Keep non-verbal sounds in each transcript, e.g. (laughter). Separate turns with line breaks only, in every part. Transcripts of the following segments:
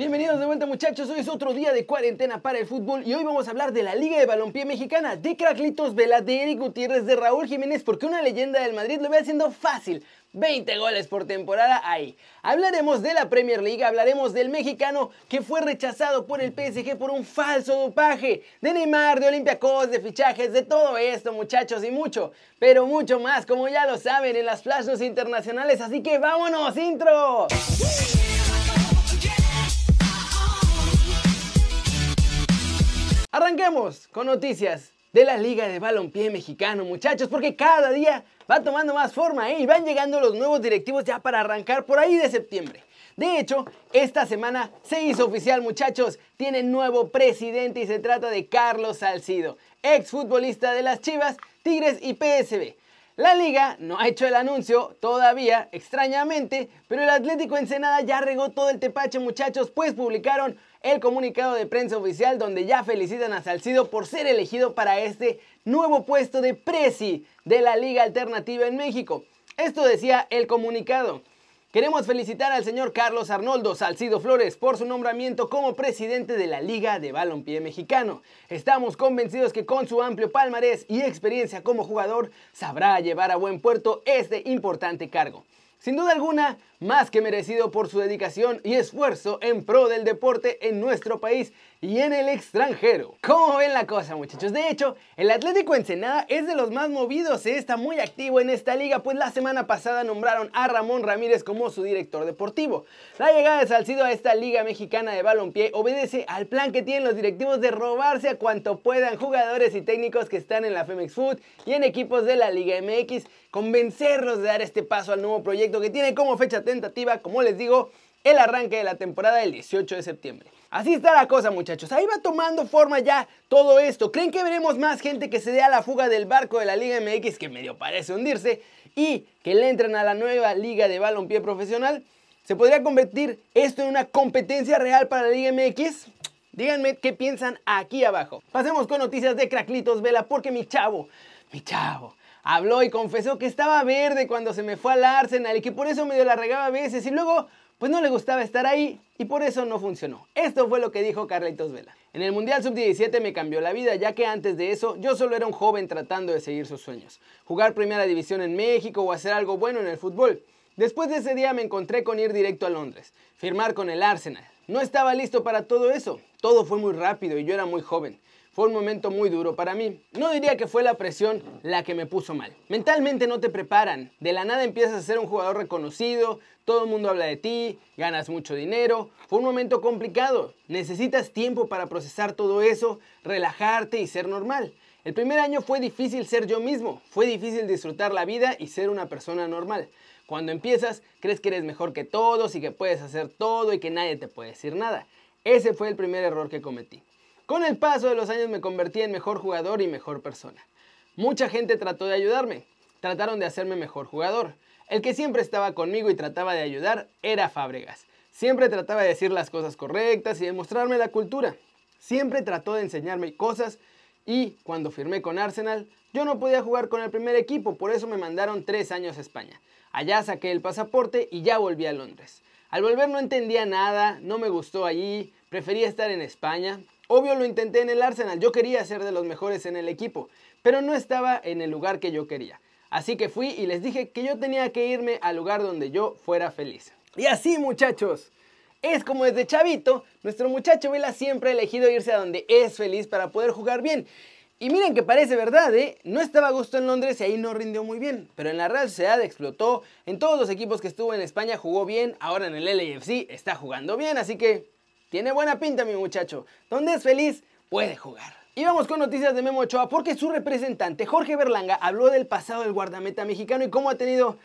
Bienvenidos de vuelta muchachos, hoy es otro día de cuarentena para el fútbol y hoy vamos a hablar de la Liga de Balompié Mexicana, de Craclitos Vela, de Eric Gutiérrez, de Raúl Jiménez, porque una leyenda del Madrid lo ve haciendo fácil, 20 goles por temporada ahí. Hablaremos de la Premier League, hablaremos del mexicano que fue rechazado por el PSG por un falso dopaje, de Neymar, de Olympiacos, de fichajes, de todo esto muchachos y mucho, pero mucho más como ya lo saben en las flashes internacionales, así que vámonos, intro. Arranquemos con noticias de la Liga de Balompié Mexicano, muchachos, porque cada día va tomando más forma ¿eh? y van llegando los nuevos directivos ya para arrancar por ahí de septiembre. De hecho, esta semana se hizo oficial, muchachos, tiene nuevo presidente y se trata de Carlos Salcido, exfutbolista de las Chivas, Tigres y PSB. La liga no ha hecho el anuncio todavía, extrañamente, pero el Atlético Ensenada ya regó todo el tepache muchachos, pues publicaron el comunicado de prensa oficial donde ya felicitan a Salcido por ser elegido para este nuevo puesto de presi de la Liga Alternativa en México. Esto decía el comunicado. Queremos felicitar al señor Carlos Arnoldo Salcido Flores por su nombramiento como presidente de la Liga de Balompié Mexicano. Estamos convencidos que con su amplio palmarés y experiencia como jugador sabrá llevar a buen puerto este importante cargo. Sin duda alguna, más que merecido por su dedicación y esfuerzo en pro del deporte en nuestro país y en el extranjero. ¿Cómo ven la cosa muchachos? De hecho, el Atlético Ensenada es de los más movidos, ¿eh? está muy activo en esta liga, pues la semana pasada nombraron a Ramón Ramírez como su director deportivo. La llegada de Salcido a esta liga mexicana de balompié obedece al plan que tienen los directivos de robarse a cuanto puedan jugadores y técnicos que están en la Femex Food y en equipos de la Liga MX, convencerlos de dar este paso al nuevo proyecto que tiene como fecha tentativa, como les digo, el arranque de la temporada del 18 de septiembre. Así está la cosa muchachos, ahí va tomando forma ya todo esto. ¿Creen que veremos más gente que se dé a la fuga del barco de la Liga MX que medio parece hundirse y que le entren a la nueva Liga de Balompié Profesional? ¿Se podría convertir esto en una competencia real para la Liga MX? Díganme qué piensan aquí abajo. Pasemos con noticias de Craclitos Vela porque mi chavo, mi chavo, habló y confesó que estaba verde cuando se me fue al Arsenal y que por eso medio la regaba a veces y luego pues no le gustaba estar ahí y por eso no funcionó. Esto fue lo que dijo Carlitos Vela. En el Mundial Sub-17 me cambió la vida, ya que antes de eso yo solo era un joven tratando de seguir sus sueños. Jugar primera división en México o hacer algo bueno en el fútbol. Después de ese día me encontré con ir directo a Londres, firmar con el Arsenal. No estaba listo para todo eso, todo fue muy rápido y yo era muy joven. Fue un momento muy duro para mí. No diría que fue la presión la que me puso mal. Mentalmente no te preparan. De la nada empiezas a ser un jugador reconocido, todo el mundo habla de ti, ganas mucho dinero. Fue un momento complicado. Necesitas tiempo para procesar todo eso, relajarte y ser normal. El primer año fue difícil ser yo mismo, fue difícil disfrutar la vida y ser una persona normal. Cuando empiezas, crees que eres mejor que todos y que puedes hacer todo y que nadie te puede decir nada. Ese fue el primer error que cometí. Con el paso de los años me convertí en mejor jugador y mejor persona. Mucha gente trató de ayudarme, trataron de hacerme mejor jugador. El que siempre estaba conmigo y trataba de ayudar era Fábregas. Siempre trataba de decir las cosas correctas y de mostrarme la cultura. Siempre trató de enseñarme cosas y cuando firmé con Arsenal, yo no podía jugar con el primer equipo, por eso me mandaron tres años a España. Allá saqué el pasaporte y ya volví a Londres. Al volver no entendía nada, no me gustó allí, prefería estar en España. Obvio lo intenté en el Arsenal, yo quería ser de los mejores en el equipo, pero no estaba en el lugar que yo quería. Así que fui y les dije que yo tenía que irme al lugar donde yo fuera feliz. Y así muchachos, es como desde chavito, nuestro muchacho Vela siempre ha elegido irse a donde es feliz para poder jugar bien. Y miren que parece verdad, ¿eh? No estaba a gusto en Londres y ahí no rindió muy bien. Pero en la Real Sociedad explotó, en todos los equipos que estuvo en España jugó bien, ahora en el LAFC está jugando bien, así que tiene buena pinta mi muchacho. Donde es feliz, puede jugar. Y vamos con noticias de Memo Ochoa porque su representante Jorge Berlanga habló del pasado del guardameta mexicano y cómo ha tenido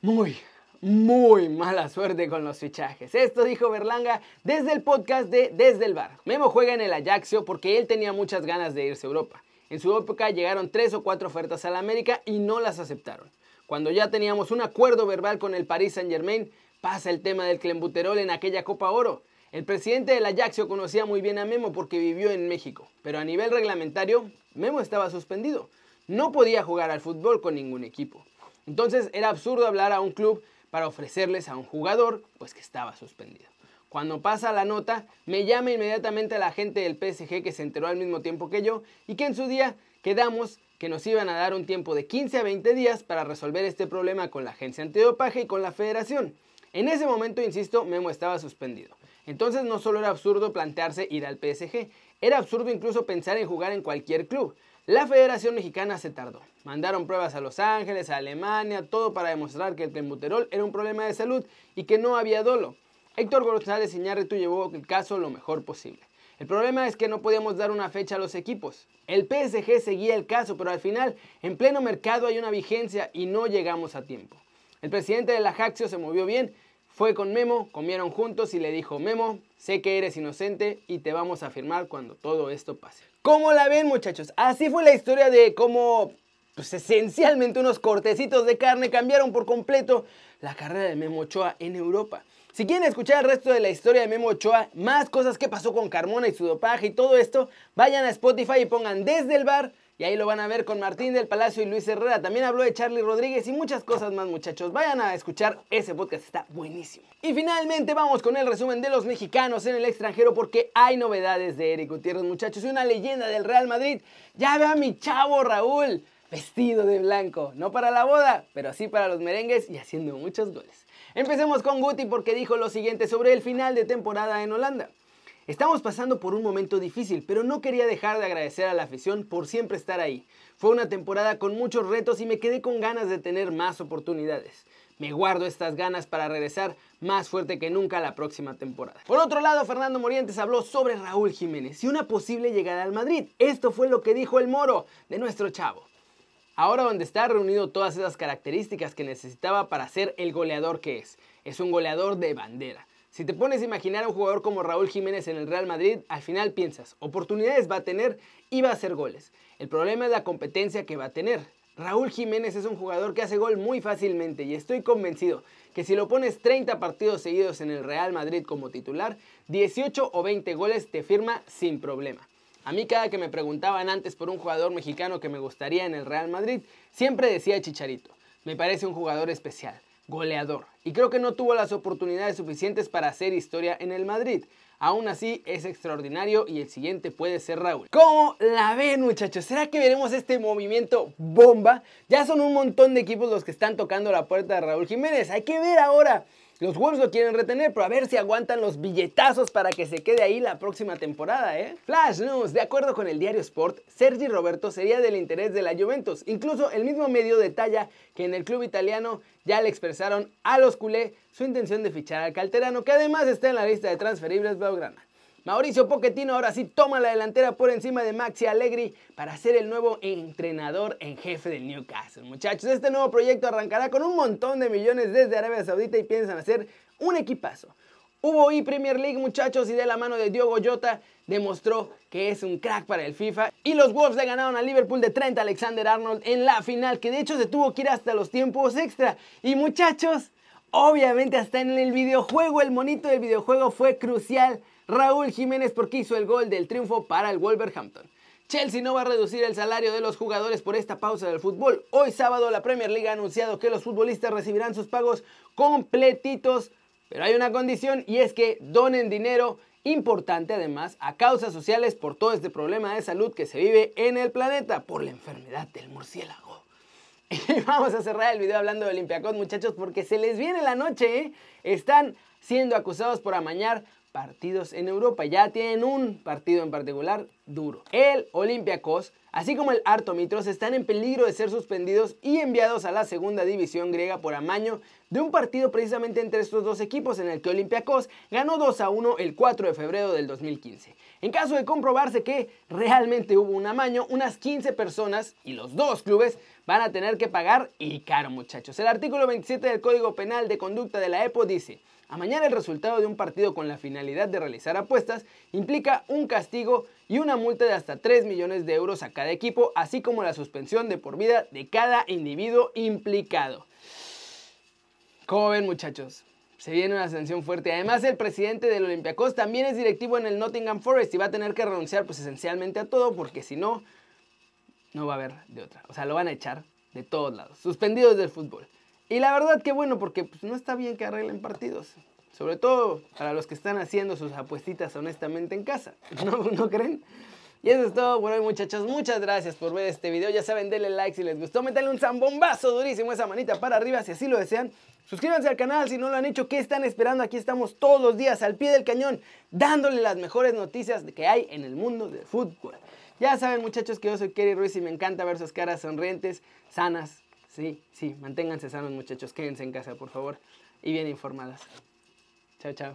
muy, muy mala suerte con los fichajes. Esto dijo Berlanga desde el podcast de Desde el Bar. Memo juega en el Ajaxio porque él tenía muchas ganas de irse a Europa. En su época llegaron tres o cuatro ofertas a la América y no las aceptaron. Cuando ya teníamos un acuerdo verbal con el Paris Saint Germain, pasa el tema del clembuterol en aquella Copa Oro. El presidente del Ajaxio conocía muy bien a Memo porque vivió en México, pero a nivel reglamentario, Memo estaba suspendido. No podía jugar al fútbol con ningún equipo. Entonces era absurdo hablar a un club para ofrecerles a un jugador, pues que estaba suspendido. Cuando pasa la nota, me llama inmediatamente a la gente del PSG que se enteró al mismo tiempo que yo y que en su día quedamos que nos iban a dar un tiempo de 15 a 20 días para resolver este problema con la agencia antidopaje y con la federación. En ese momento, insisto, Memo estaba suspendido. Entonces no solo era absurdo plantearse ir al PSG, era absurdo incluso pensar en jugar en cualquier club. La Federación Mexicana se tardó. Mandaron pruebas a Los Ángeles, a Alemania, todo para demostrar que el clenbuterol era un problema de salud y que no había dolo. Héctor González Iñárritu llevó el caso lo mejor posible. El problema es que no podíamos dar una fecha a los equipos. El PSG seguía el caso, pero al final, en pleno mercado hay una vigencia y no llegamos a tiempo. El presidente de la se movió bien, fue con Memo, comieron juntos y le dijo, Memo, sé que eres inocente y te vamos a firmar cuando todo esto pase. ¿Cómo la ven muchachos? Así fue la historia de cómo, pues esencialmente unos cortecitos de carne cambiaron por completo la carrera de Memo Ochoa en Europa. Si quieren escuchar el resto de la historia de Memo Ochoa, más cosas que pasó con Carmona y su dopaje y todo esto, vayan a Spotify y pongan desde el bar y ahí lo van a ver con Martín del Palacio y Luis Herrera. También habló de Charlie Rodríguez y muchas cosas más, muchachos. Vayan a escuchar ese podcast, está buenísimo. Y finalmente vamos con el resumen de los mexicanos en el extranjero porque hay novedades de Eric Gutiérrez, muchachos. Una leyenda del Real Madrid. Ya ve a mi chavo Raúl, vestido de blanco. No para la boda, pero sí para los merengues y haciendo muchos goles. Empecemos con Guti porque dijo lo siguiente sobre el final de temporada en Holanda. Estamos pasando por un momento difícil, pero no quería dejar de agradecer a la afición por siempre estar ahí. Fue una temporada con muchos retos y me quedé con ganas de tener más oportunidades. Me guardo estas ganas para regresar más fuerte que nunca la próxima temporada. Por otro lado, Fernando Morientes habló sobre Raúl Jiménez y una posible llegada al Madrid. Esto fue lo que dijo el Moro de nuestro chavo. Ahora donde está reunido todas esas características que necesitaba para ser el goleador que es. Es un goleador de bandera. Si te pones a imaginar a un jugador como Raúl Jiménez en el Real Madrid, al final piensas, oportunidades va a tener y va a hacer goles. El problema es la competencia que va a tener. Raúl Jiménez es un jugador que hace gol muy fácilmente y estoy convencido que si lo pones 30 partidos seguidos en el Real Madrid como titular, 18 o 20 goles te firma sin problema. A mí cada que me preguntaban antes por un jugador mexicano que me gustaría en el Real Madrid, siempre decía Chicharito. Me parece un jugador especial, goleador, y creo que no tuvo las oportunidades suficientes para hacer historia en el Madrid. Aún así es extraordinario y el siguiente puede ser Raúl. ¿Cómo la ven muchachos? ¿Será que veremos este movimiento bomba? Ya son un montón de equipos los que están tocando la puerta de Raúl Jiménez. Hay que ver ahora los Wolves lo quieren retener, pero a ver si aguantan los billetazos para que se quede ahí la próxima temporada, ¿eh? Flash News, de acuerdo con el diario Sport, Sergi Roberto sería del interés de la Juventus. Incluso el mismo medio detalla que en el club italiano ya le expresaron a los culé su intención de fichar al calterano, que además está en la lista de transferibles blaugrana. Mauricio Pochettino ahora sí toma la delantera por encima de Maxi Allegri para ser el nuevo entrenador en jefe del Newcastle. Muchachos, este nuevo proyecto arrancará con un montón de millones desde Arabia Saudita y piensan hacer un equipazo. Hubo y Premier League, muchachos, y de la mano de Diogo Jota demostró que es un crack para el FIFA. Y los Wolves le ganaron a Liverpool de 30 Alexander Arnold en la final, que de hecho se tuvo que ir hasta los tiempos extra. Y muchachos, obviamente hasta en el videojuego, el monito del videojuego fue crucial Raúl Jiménez porque hizo el gol del triunfo para el Wolverhampton. Chelsea no va a reducir el salario de los jugadores por esta pausa del fútbol. Hoy sábado la Premier League ha anunciado que los futbolistas recibirán sus pagos completitos, pero hay una condición y es que donen dinero importante además a causas sociales por todo este problema de salud que se vive en el planeta por la enfermedad del murciélago. Y (laughs) vamos a cerrar el video hablando de Olympiacos muchachos porque se les viene la noche, ¿eh? Están siendo acusados por amañar partidos en Europa. Ya tienen un partido en particular duro. El Olympiacos, así como el Artomitros, están en peligro de ser suspendidos y enviados a la segunda división griega por amaño de un partido precisamente entre estos dos equipos en el que Olympiacos ganó 2 a 1 el 4 de febrero del 2015. En caso de comprobarse que realmente hubo un amaño, unas 15 personas y los dos clubes van a tener que pagar y caro muchachos. El artículo 27 del Código Penal de Conducta de la EPO dice, Amañar el resultado de un partido con la finalidad de realizar apuestas implica un castigo y una multa de hasta 3 millones de euros a cada equipo, así como la suspensión de por vida de cada individuo implicado. ¿Cómo ven muchachos? Se viene una sanción fuerte. Además, el presidente del Olympiacos también es directivo en el Nottingham Forest y va a tener que renunciar pues esencialmente a todo porque si no, no va a haber de otra. O sea, lo van a echar de todos lados. Suspendidos del fútbol. Y la verdad que bueno, porque pues, no está bien que arreglen partidos. Sobre todo para los que están haciendo sus apuestitas honestamente en casa. (laughs) ¿No, ¿No creen? Y eso es todo por hoy muchachos, muchas gracias por ver este video, ya saben, denle like si les gustó, métanle un zambombazo durísimo esa manita para arriba si así lo desean, suscríbanse al canal si no lo han hecho, ¿qué están esperando? Aquí estamos todos los días al pie del cañón, dándole las mejores noticias que hay en el mundo del fútbol. Ya saben muchachos que yo soy Kerry Ruiz y me encanta ver sus caras sonrientes, sanas, sí, sí, manténganse sanos muchachos, quédense en casa por favor y bien informadas. Chao, chao.